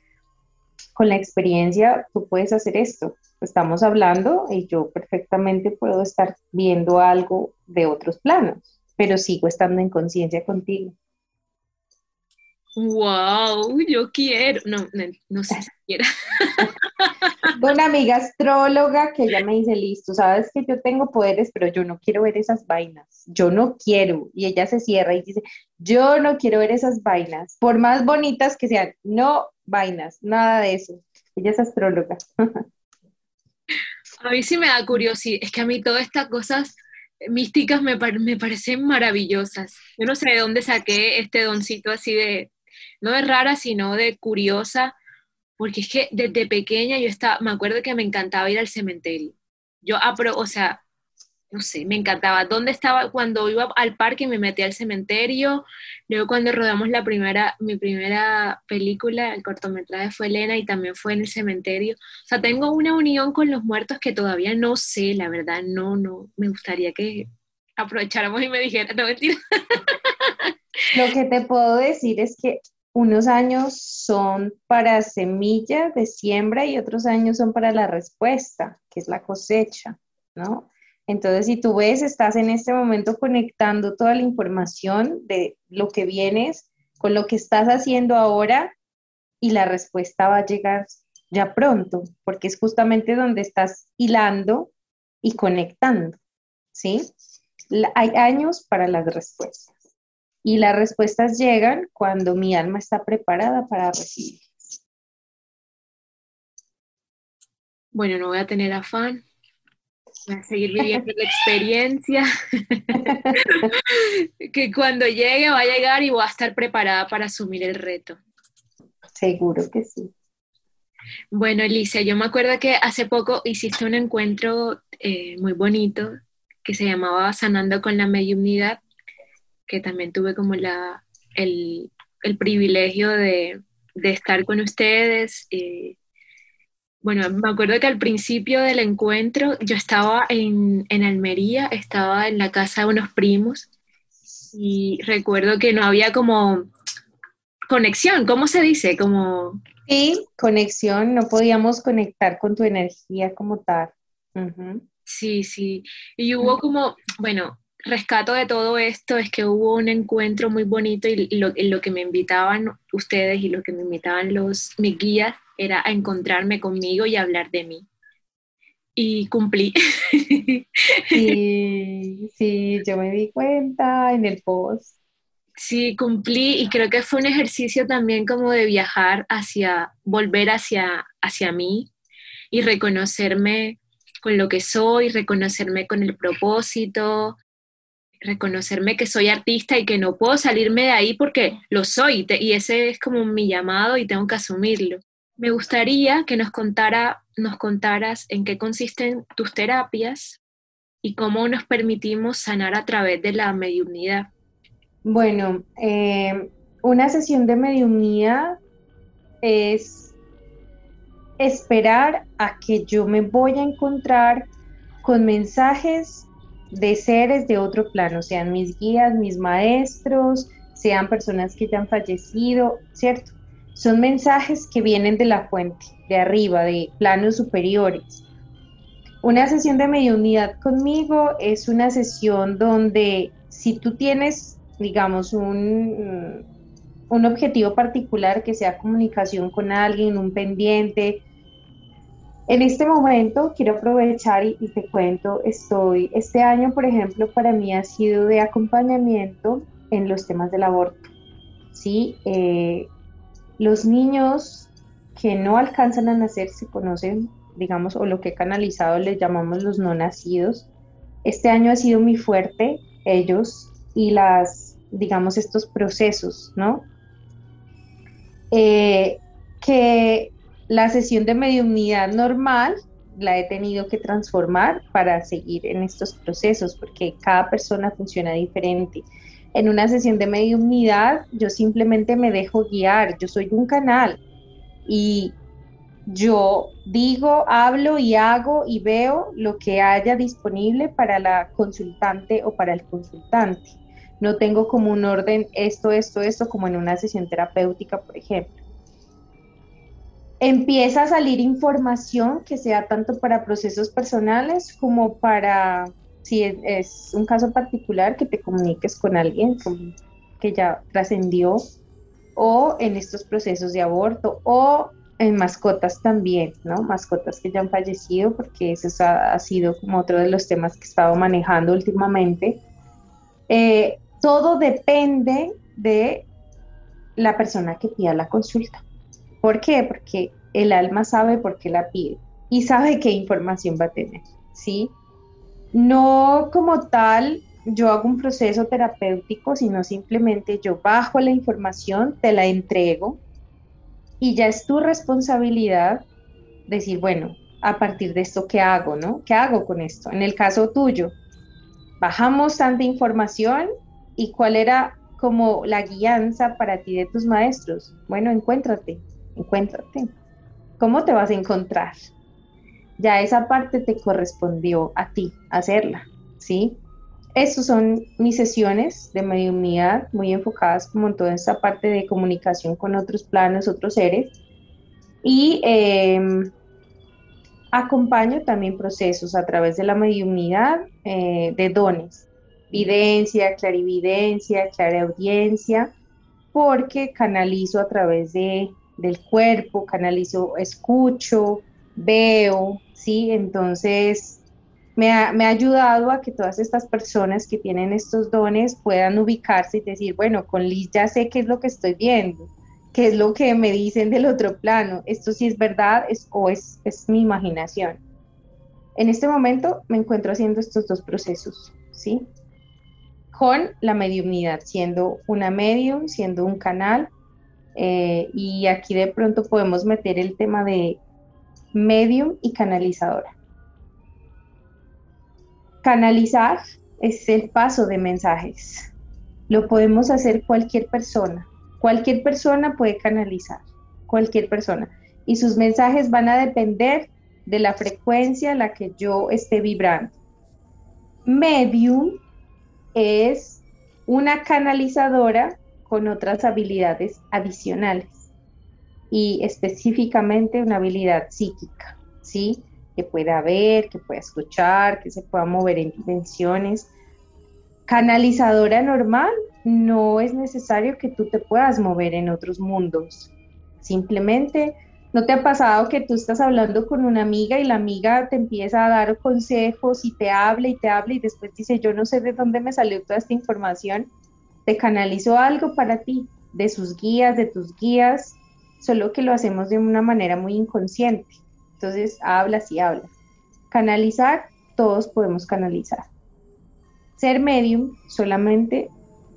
con la experiencia tú puedes hacer esto. Estamos hablando y yo perfectamente puedo estar viendo algo de otros planos, pero sigo estando en conciencia contigo. Wow, yo quiero, no, no, sé si quiera. Una amiga astróloga que ella me dice, listo, sabes que yo tengo poderes, pero yo no quiero ver esas vainas, yo no quiero. Y ella se cierra y dice, yo no quiero ver esas vainas, por más bonitas que sean, no vainas, nada de eso. Ella es astróloga. A mí sí me da curiosidad, es que a mí todas estas cosas místicas me, me parecen maravillosas. Yo no sé de dónde saqué este doncito así de, no de rara, sino de curiosa, porque es que desde pequeña yo estaba, me acuerdo que me encantaba ir al cementerio. Yo, o sea, no sé, me encantaba. ¿Dónde estaba cuando iba al parque? Me metí al cementerio. Luego cuando rodamos la primera, mi primera película, el cortometraje fue Elena y también fue en el cementerio. O sea, tengo una unión con los muertos que todavía no sé, la verdad, no, no. Me gustaría que aprovecháramos y me dijera, no mentira. Lo que te puedo decir es que unos años son para semilla de siembra y otros años son para la respuesta, que es la cosecha, ¿no? Entonces, si tú ves, estás en este momento conectando toda la información de lo que vienes con lo que estás haciendo ahora y la respuesta va a llegar ya pronto, porque es justamente donde estás hilando y conectando, ¿sí? Hay años para las respuestas y las respuestas llegan cuando mi alma está preparada para recibirlas. Bueno, no voy a tener afán a seguir viviendo la experiencia, que cuando llegue va a llegar y voy a estar preparada para asumir el reto. Seguro que sí. Bueno, Alicia, yo me acuerdo que hace poco hiciste un encuentro eh, muy bonito que se llamaba Sanando con la Mediunidad, que también tuve como la, el, privilegio de, estar con ustedes. Eh, Bueno, me acuerdo que al principio del encuentro yo estaba en, en Almería, estaba en la casa de unos primos y recuerdo que no había como conexión, ¿cómo se dice? Como... Sí, conexión, no podíamos conectar con tu energía como tal. Sí, sí. Y hubo como, bueno, rescato de todo esto es que hubo un encuentro muy bonito y lo, lo que me invitaban ustedes y lo que me invitaban los mis guías era a encontrarme conmigo y hablar de mí. Y cumplí. Sí, sí, yo me di cuenta en el post. Sí, cumplí y creo que fue un ejercicio también como de viajar hacia, volver hacia, hacia mí y reconocerme con lo que soy, reconocerme con el propósito, reconocerme que soy artista y que no puedo salirme de ahí porque lo soy y ese es como mi llamado y tengo que asumirlo. Me gustaría que nos, contara, nos contaras en qué consisten tus terapias y cómo nos permitimos sanar a través de la mediunidad. Bueno, eh, una sesión de mediunidad es esperar a que yo me voy a encontrar con mensajes de seres de otro plano, sean mis guías, mis maestros, sean personas que ya han fallecido, ¿cierto? Son mensajes que vienen de la fuente, de arriba, de planos superiores. Una sesión de mediunidad conmigo es una sesión donde si tú tienes, digamos, un, un objetivo particular que sea comunicación con alguien, un pendiente, en este momento quiero aprovechar y, te cuento, estoy, este año, por ejemplo, para mí ha sido de acompañamiento en los temas del aborto. Sí, eh, los niños que no alcanzan a nacer se conocen, digamos, o lo que he canalizado les llamamos los no nacidos. Este año ha sido muy fuerte, ellos y las, digamos, estos procesos, ¿no? Eh, que la sesión de mediunidad normal la he tenido que transformar para seguir en estos procesos, porque cada persona funciona diferente en una sesión de mediunidad yo simplemente me dejo guiar, yo soy un canal y yo digo, hablo y hago y veo lo que haya disponible para la consultante o para el consultante. No tengo como un orden esto, esto, esto, como en una sesión terapéutica, por ejemplo. Empieza a salir información que sea tanto para procesos personales como para si es, un caso particular, que te comuniques con alguien que ya trascendió o en estos procesos de aborto o en mascotas también, ¿no? Mascotas que ya han fallecido, porque eso ha, sido como otro de los temas que he estado manejando últimamente. Eh, todo depende de la persona que pida la consulta. ¿Por qué? Porque el alma sabe por qué la pide y sabe qué información va a tener, ¿sí? No como tal, yo hago un proceso terapéutico, sino simplemente yo bajo la información, te la entrego y ya es tu responsabilidad decir, bueno, a partir de esto, ¿qué hago? ¿No? ¿Qué hago con esto? En el caso tuyo, bajamos tanta información y cuál era como la guianza para ti de tus maestros. Bueno, encuéntrate, encuéntrate. ¿Cómo te vas a encontrar? Ya esa parte te correspondió a ti hacerla, ¿sí? Estas son mis sesiones de mediunidad muy enfocadas como en toda esta parte de comunicación con otros planos, otros seres. Y em, acompaño también procesos a través de la mediunidad eh, de dones, videncia, clarividencia, clareaudiencia, porque canalizo a través de, del cuerpo, canalizo, escucho, veo, ¿sí? Entonces, me ha, ayudado a que todas estas personas que tienen estos dones puedan ubicarse y decir, bueno, con Liz ya sé qué es lo que estoy viendo, qué es lo que me dicen del otro plano, esto sí es verdad es, o es, es mi imaginación. En este momento me encuentro haciendo estos dos procesos, ¿sí? Con la mediumnidad, siendo una medium, siendo un canal, eh, y aquí de pronto podemos meter el tema de medium y canalizadora. Canalizar es el paso de mensajes. Lo podemos hacer cualquier persona. Cualquier persona puede canalizar. Cualquier persona. y sus mensajes van a depender de la frecuencia a la que yo esté vibrando. Medium es una canalizadora con otras habilidades adicionales y específicamente una habilidad psíquica, ¿sí? Que pueda ver, que pueda escuchar, que se pueda mover en dimensiones. Canalizadora normal, no es necesario que tú te puedas mover en otros mundos. Simplemente, ¿no te ha pasado que tú estás hablando con una amiga y la amiga te empieza a dar consejos y te habla y te habla y después dice, yo no sé de dónde me salió toda esta información? Te canalizó algo para ti, de sus guías, de tus guías, solo que lo hacemos de una manera muy inconsciente. Entonces, hablas y hablas. Canalizar, todos podemos canalizar. Ser medium, solamente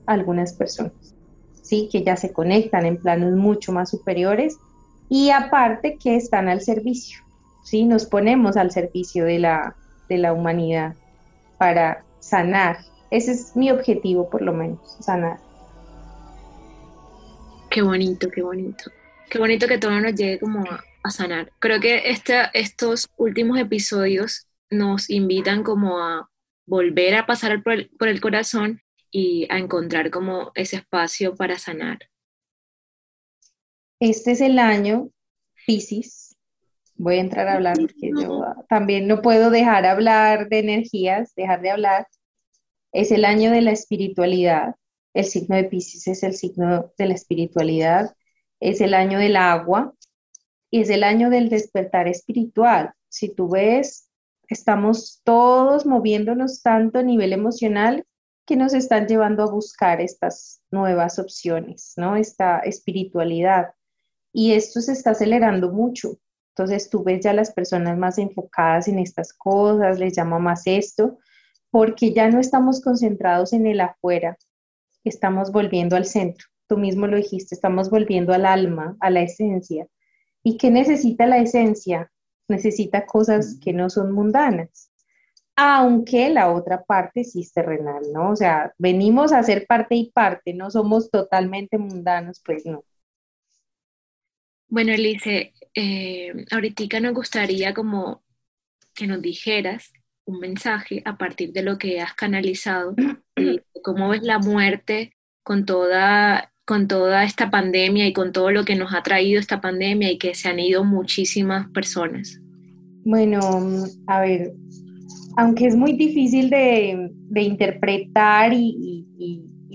algunas personas, ¿sí? Que ya se conectan en planos mucho más superiores y aparte que están al servicio, ¿sí? Nos ponemos al servicio de la, de la humanidad para sanar. Ese es mi objetivo, por lo menos, sanar. Qué bonito, qué bonito. Qué bonito que todo nos llegue como a, sanar. Creo que este, estos últimos episodios nos invitan como a volver a pasar por el, por el corazón y a encontrar como ese espacio para sanar. Este es el año Pisces. Voy a entrar a hablar porque yo también no puedo dejar hablar de energías, dejar de hablar. Es el año de la espiritualidad. El signo de Pisces es el signo de la espiritualidad es el año del agua y es el año del despertar espiritual. Si tú ves, estamos todos moviéndonos tanto a nivel emocional que nos están llevando a buscar estas nuevas opciones, ¿no? Esta espiritualidad. Y esto se está acelerando mucho. Entonces tú ves ya las personas más enfocadas en estas cosas, les llama más esto, porque ya no estamos concentrados en el afuera, estamos volviendo al centro tú mismo lo dijiste, estamos volviendo al alma, a la esencia. ¿Y qué necesita la esencia? Necesita cosas que no son mundanas, aunque la otra parte sí es terrenal, ¿no? O sea, venimos a ser parte y parte, no somos totalmente mundanos, pues no. Bueno, Elise, eh, ahorita nos gustaría como que nos dijeras un mensaje a partir de lo que has canalizado y cómo ves la muerte con toda con toda esta pandemia y con todo lo que nos ha traído esta pandemia y que se han ido muchísimas personas? Bueno, a ver, aunque es muy difícil de, interpretar y,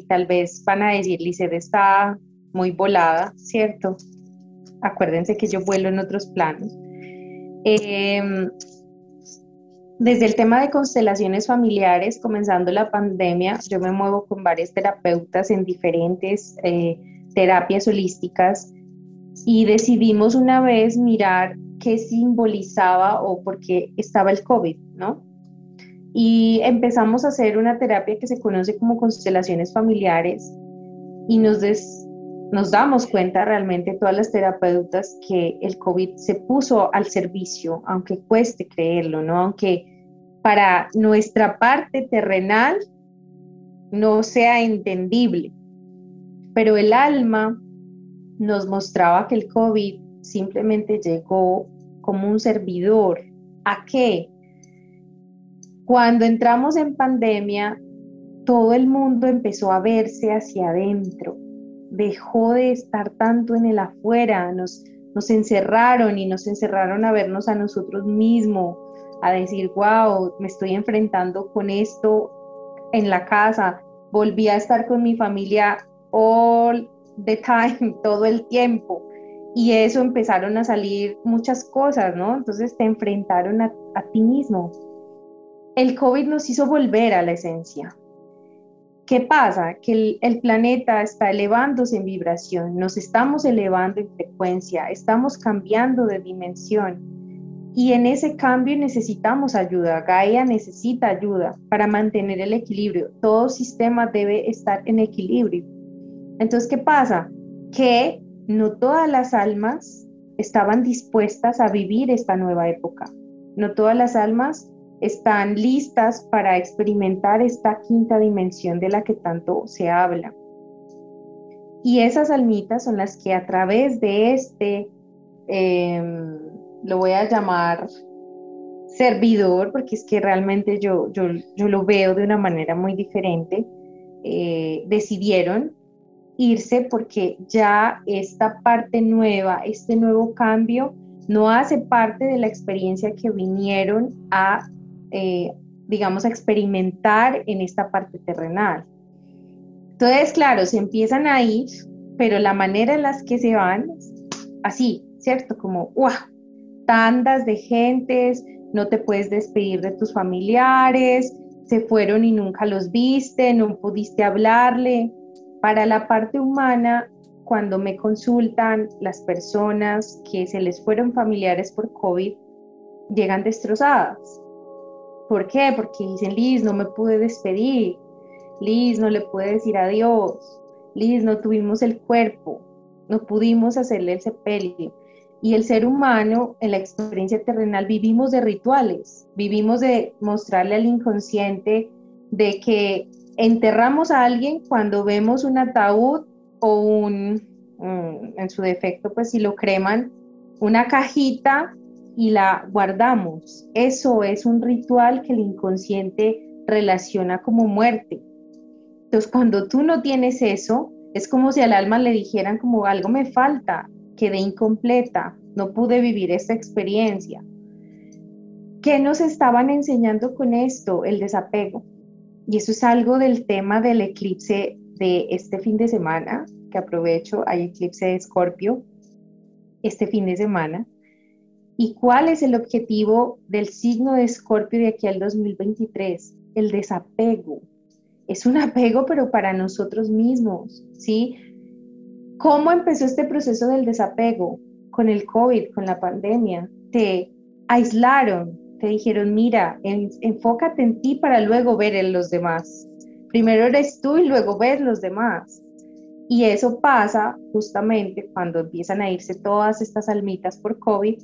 tal vez van a decir, Lizeth está muy volada, ¿cierto? Acuérdense que yo vuelo en otros planos. Eh, desde el tema de constelaciones familiares, comenzando la pandemia, yo me muevo con varias terapeutas en diferentes eh, terapias holísticas y decidimos una vez mirar qué simbolizaba o por qué estaba el COVID, ¿no? Y empezamos a hacer una terapia que se conoce como constelaciones familiares y nos, nos damos cuenta realmente todas las terapeutas que el COVID se puso al servicio, aunque cueste creerlo, ¿no? Aunque para nuestra parte terrenal no sea entendible. Pero el alma nos mostraba que el COVID simplemente llegó como un servidor. ¿A qué? Cuando entramos en pandemia, todo el mundo empezó a verse hacia adentro dejó de estar tanto en el afuera, nos, nos encerraron y nos encerraron a vernos a nosotros mismos, a decir, wow, me estoy enfrentando con esto en la casa, volví a estar con mi familia all the time, todo el tiempo. Y eso empezaron a salir muchas cosas, ¿no? Entonces te enfrentaron a, a ti mismo. El COVID nos hizo volver a la esencia, ¿Qué pasa? Que el, planeta está elevándose en vibración, nos estamos elevando en frecuencia, estamos cambiando de dimensión y en ese cambio necesitamos ayuda. Gaia necesita ayuda para mantener el equilibrio. Todo sistema debe estar en equilibrio. Entonces, ¿qué pasa? Que no todas las almas estaban dispuestas a vivir esta nueva época. No todas las almas están listas para experimentar esta quinta dimensión de la que tanto se habla. Y esas almitas son las que a través de este em, lo voy a llamar servidor, porque es que realmente yo, yo, yo lo veo de una manera muy diferente, eh, decidieron irse porque ya esta parte nueva, este nuevo cambio, no hace parte de la experiencia que vinieron a, eh, digamos, a experimentar en esta parte terrenal. Entonces, claro, se empiezan a ir, pero la manera en las que se van, así, ¿cierto? Como, ¡guau! Tandas de gentes, no te puedes despedir de tus familiares, se fueron y nunca los viste, no pudiste hablarle. Para la parte humana, cuando me consultan las personas que se les fueron familiares por COVID, llegan destrozadas. ¿Por qué? Porque dicen, Liz, no me pude despedir. Liz, no le pude decir adiós. Liz, no tuvimos el cuerpo. No pudimos hacerle el sepelio. Y el ser humano en la experiencia terrenal vivimos de rituales, vivimos de mostrarle al inconsciente de que enterramos a alguien cuando vemos un ataúd o un, mm, en su defecto, pues si lo creman, una cajita y la guardamos. Eso es un ritual que el inconsciente relaciona como muerte. Entonces, cuando tú no tienes eso, es como si al alma le dijeran como algo me falta, quedé incompleta, no pude vivir esta experiencia. ¿Qué nos estaban enseñando con esto? El desapego. Y eso es algo del tema del eclipse de este fin de semana, que aprovecho, hay eclipse de Escorpio este fin de semana. ¿Y cuál es el objetivo del signo de Escorpio de aquí al 2023? El desapego. Es un apego, pero para nosotros mismos, ¿sí? ¿Cómo empezó este proceso del desapego? Con el COVID, con la pandemia. Te aislaron, te dijeron, mira, enfócate en ti para luego ver en los demás. Primero eres tú y luego ves los demás. Y eso pasa justamente cuando empiezan a irse todas estas almitas por COVID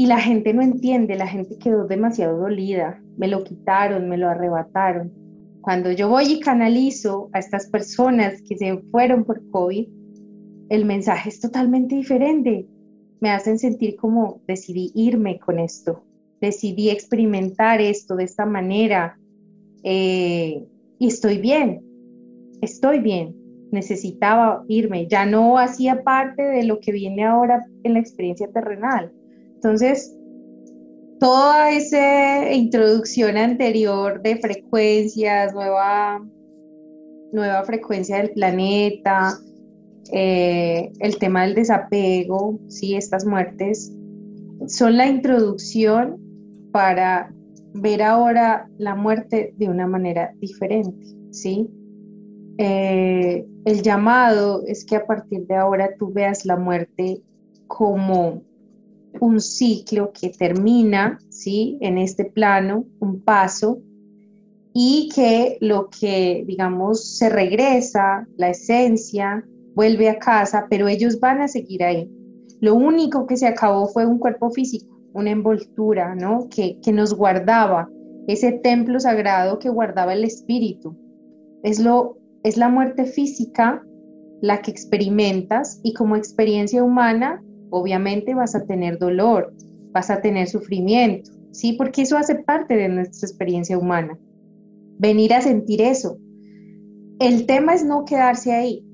y la gente no entiende, la gente quedó demasiado dolida, me lo quitaron, me lo arrebataron. Cuando yo voy y canalizo a estas personas que se fueron por COVID, el mensaje es totalmente diferente. Me hacen sentir como decidí irme con esto, decidí experimentar esto de esta manera eh, y estoy bien, estoy bien. Necesitaba irme, ya no hacía parte de lo que viene ahora en la experiencia terrenal. Entonces, toda esa introducción anterior de frecuencias, nueva, nueva frecuencia del planeta, eh, el tema del desapego, ¿sí? estas muertes, son la introducción para ver ahora la muerte de una manera diferente. ¿sí? Eh, el llamado es que a partir de ahora tú veas la muerte como un ciclo que termina, ¿sí? En este plano, un paso, y que lo que, digamos, se regresa, la esencia, vuelve a casa, pero ellos van a seguir ahí. Lo único que se acabó fue un cuerpo físico, una envoltura, ¿no? Que, que nos guardaba, ese templo sagrado que guardaba el espíritu. Es, lo, es la muerte física la que experimentas y como experiencia humana obviamente vas a tener dolor, vas a tener sufrimiento, ¿sí? Porque eso hace parte de nuestra experiencia humana. Venir a sentir eso. El tema es no quedarse ahí.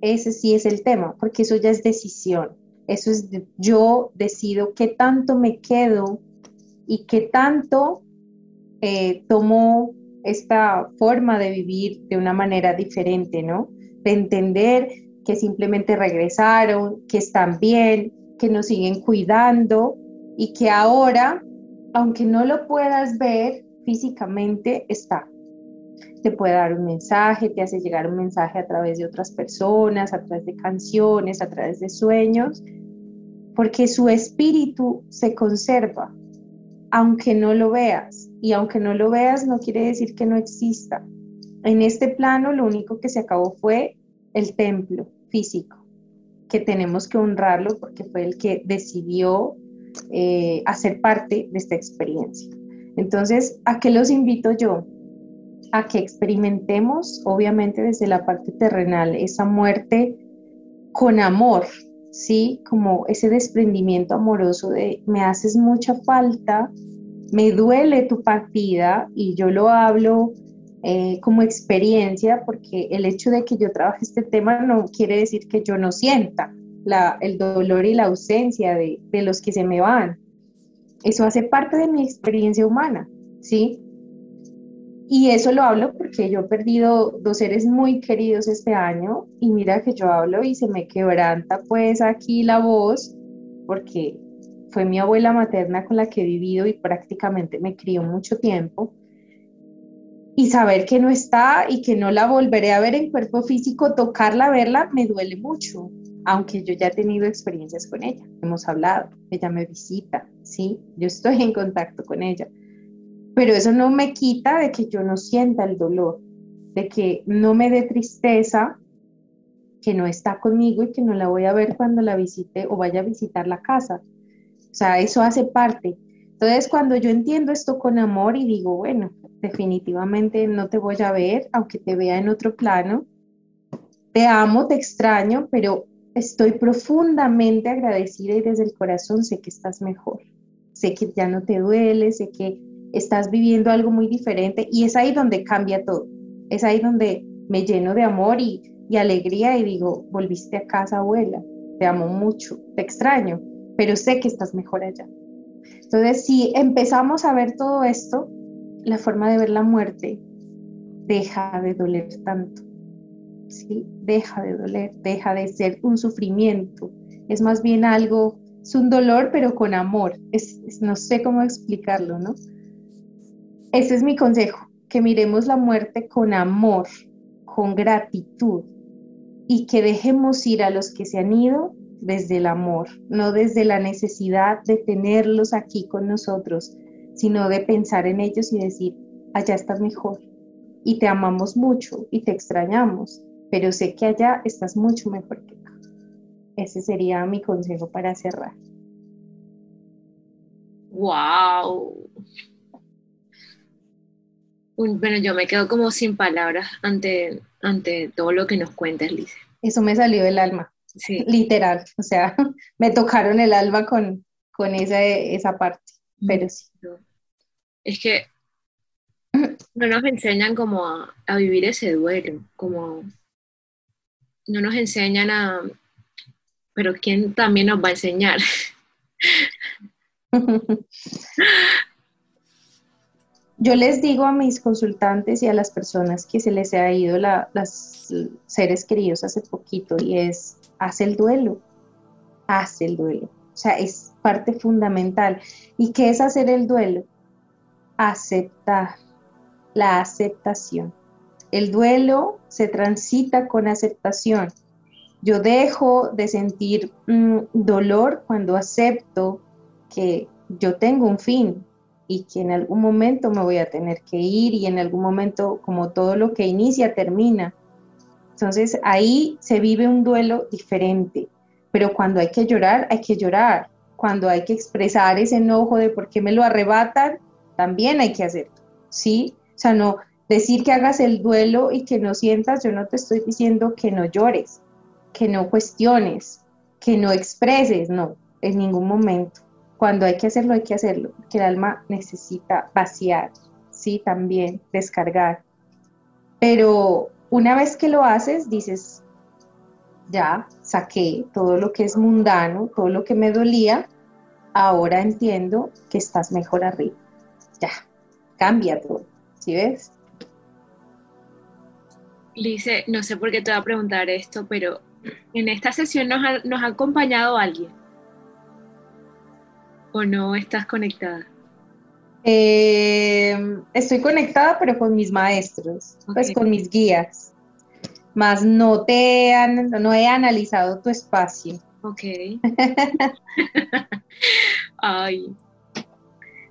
Ese sí es el tema, porque eso ya es decisión. Eso es yo decido qué tanto me quedo y qué tanto eh, tomo esta forma de vivir de una manera diferente, ¿no? De entender que simplemente regresaron, que están bien, que nos siguen cuidando y que ahora, aunque no lo puedas ver físicamente, está. Te puede dar un mensaje, te hace llegar un mensaje a través de otras personas, a través de canciones, a través de sueños, porque su espíritu se conserva, aunque no lo veas. Y aunque no lo veas, no quiere decir que no exista. En este plano, lo único que se acabó fue el templo físico, que tenemos que honrarlo porque fue el que decidió eh, hacer parte de esta experiencia. Entonces, ¿a qué los invito yo? A que experimentemos, obviamente desde la parte terrenal, esa muerte con amor, ¿sí? Como ese desprendimiento amoroso de me haces mucha falta, me duele tu partida y yo lo hablo eh, como experiencia porque el hecho de que yo trabaje este tema no quiere decir que yo no sienta el dolor y la ausencia de, de los que se me van. Eso hace parte de mi experiencia humana, ¿sí? Y eso lo hablo porque yo he perdido dos seres muy queridos este año y mira que yo hablo y se me quebranta pues aquí la voz porque fue mi abuela materna con la que he vivido y prácticamente me crió mucho tiempo. Y saber que no está y que no la volveré a ver en cuerpo físico, tocarla, verla, me duele mucho, aunque yo ya he tenido experiencias con ella, hemos hablado, ella me visita, ¿sí? Yo estoy en contacto con ella pero eso no me quita de que yo no sienta el dolor, de que no me dé tristeza que no está conmigo y que no la voy a ver cuando la visite o vaya a visitar la casa. O sea, eso hace parte. Entonces, cuando yo entiendo esto con amor y digo, bueno, definitivamente no te voy a ver, aunque te vea en otro plano, te amo, te extraño, pero estoy profundamente agradecida y desde el corazón sé que estás mejor. Sé que ya no te duele, sé que estás viviendo algo muy diferente y es ahí donde cambia todo. Es ahí donde me lleno de amor y, alegría y digo, volviste a casa, abuela, te amo mucho, te extraño, pero sé que estás mejor allá. Entonces, si empezamos a ver todo esto, la forma de ver la muerte deja de doler tanto. ¿sí? Deja de doler, deja de ser un sufrimiento. Es más bien algo, es un dolor, pero con amor. es, no sé cómo explicarlo, ¿no? Ese es mi consejo, que miremos la muerte con amor, con gratitud y que dejemos ir a los que se han ido desde el amor, no desde la necesidad de tenerlos aquí con nosotros, sino de pensar en ellos y decir, allá estás mejor y te amamos mucho y te extrañamos, pero sé que allá estás mucho mejor que acá. Ese sería mi consejo para cerrar. ¡Wow! bueno, yo me quedo como sin palabras ante, ante todo lo que nos cuentas, Liz. Eso me salió del alma, sí. literal. O sea, me tocaron el alma con, con esa, esa parte. Pero sí. Es que no nos enseñan como a, a vivir ese duelo, como no nos enseñan a, pero ¿quién también nos va a enseñar? Yo les digo a mis consultantes y a las personas que se les ha ido las seres queridos hace poquito y es, haz el duelo, haz el duelo. O sea, es parte fundamental. ¿Y qué es hacer el duelo? Aceptar, la aceptación. El duelo se transita con aceptación. Yo dejo de sentir mm, dolor cuando acepto que yo tengo un fin, y que en algún momento me voy a tener que ir y en algún momento como todo lo que inicia termina. Entonces ahí se vive un duelo diferente, pero cuando hay que llorar, hay que llorar. Cuando hay que expresar ese enojo de por qué me lo arrebatan, también hay que hacerlo, ¿sí? O sea, no decir que hagas el duelo y que no sientas, yo no te estoy diciendo que no llores, que no cuestiones, que no expreses, no, en ningún momento cuando hay que hacerlo, hay que hacerlo, que el alma necesita vaciar, sí, también descargar. Pero una vez que lo haces, dices, ya saqué todo lo que es mundano, todo lo que me dolía, ahora entiendo que estás mejor arriba. Ya, cambia todo, ¿sí ves? Lice, no sé por qué te voy a preguntar esto, pero en esta sesión nos ha, nos ha acompañado alguien o no estás conectada? Eh, estoy conectada, pero con mis maestros, pues con mis guías. Más no te han, no he analizado tu espacio. Ok. Ay.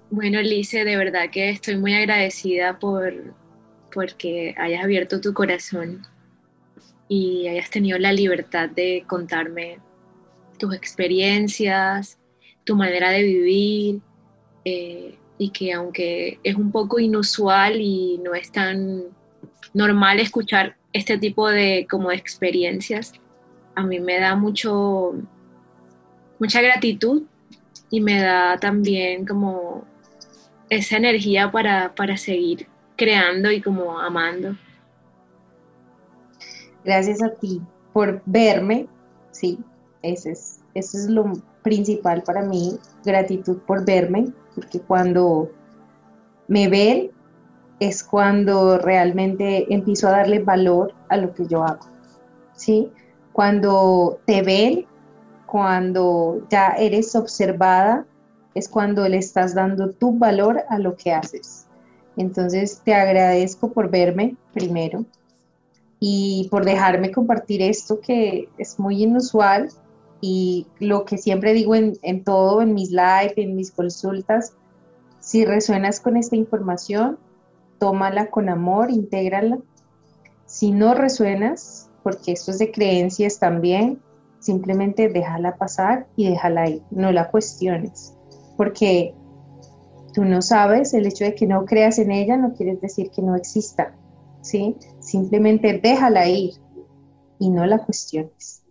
Bueno, Lice, de verdad que estoy muy agradecida por porque hayas abierto tu corazón y hayas tenido la libertad de contarme tus experiencias, tu manera de vivir eh, y que aunque es un poco inusual y no es tan normal escuchar este tipo de como experiencias, a mí me da mucho, mucha gratitud y me da también como esa energía para, para seguir creando y como amando. Gracias a ti por verme, sí, ese es, eso es lo principal para mí, gratitud por verme, porque cuando me ven es cuando realmente empiezo a darle valor a lo que yo hago, ¿sí? Cuando te ven, cuando ya eres observada, es cuando le estás dando tu valor a lo que haces. Entonces te agradezco por verme primero y por dejarme compartir esto que es muy inusual y lo que siempre digo en, todo, en mis live, en mis consultas, si resuenas con esta información, tómala con amor, intégrala. Si no resuenas, porque esto es de creencias también, simplemente déjala pasar y déjala ahí, no la cuestiones, porque tú no sabes, el hecho de que no creas en ella no quiere decir que no exista, ¿sí? Simplemente déjala ir y no la cuestiones.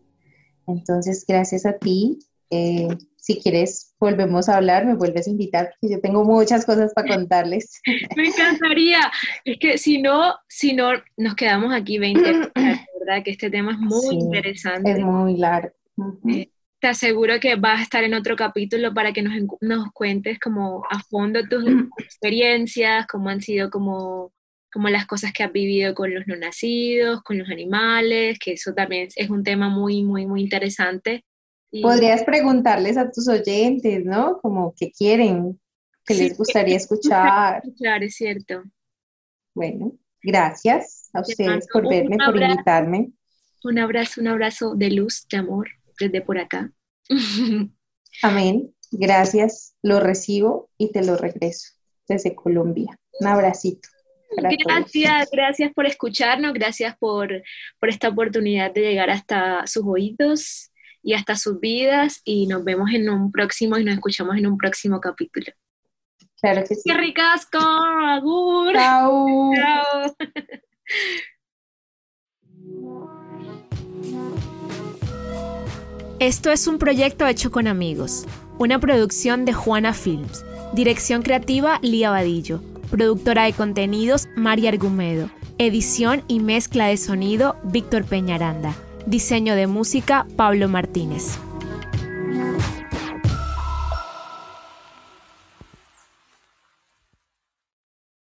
Entonces, gracias a ti. Eh, si quieres, volvemos a hablar, me vuelves a invitar, porque yo tengo muchas cosas para contarles. Me encantaría. Es que si no, si no, nos quedamos aquí 20 ¿verdad? Que este tema es muy interesante. Es muy largo te aseguro que vas a estar en otro capítulo para que nos, nos cuentes como a fondo tus experiencias, cómo han sido como, como las cosas que has vivido con los no nacidos, con los animales, que eso también es un tema muy, muy, muy interesante. Podrías preguntarles a tus oyentes, ¿no? Como qué quieren, que les gustaría escuchar. Claro, es cierto. Bueno, gracias a ustedes por verme, por invitarme. Un abrazo, un abrazo de luz, de amor desde por acá. Amén. Gracias. Lo recibo y te lo regreso desde Colombia. Un abracito. Gracias, gracias por escucharnos, gracias por, por esta oportunidad de llegar hasta sus oídos y hasta sus vidas y nos vemos en un próximo y nos escuchamos en un próximo capítulo. Claro que sí. ¡Qué ricasco! ¡Agur! Chao. Chao. Esto es un proyecto hecho con amigos, una producción de Juana Films, dirección creativa Lía Vadillo, productora de contenidos María Argumedo, edición y mezcla de sonido Víctor Peñaranda, Diseño de música Pablo Martínez.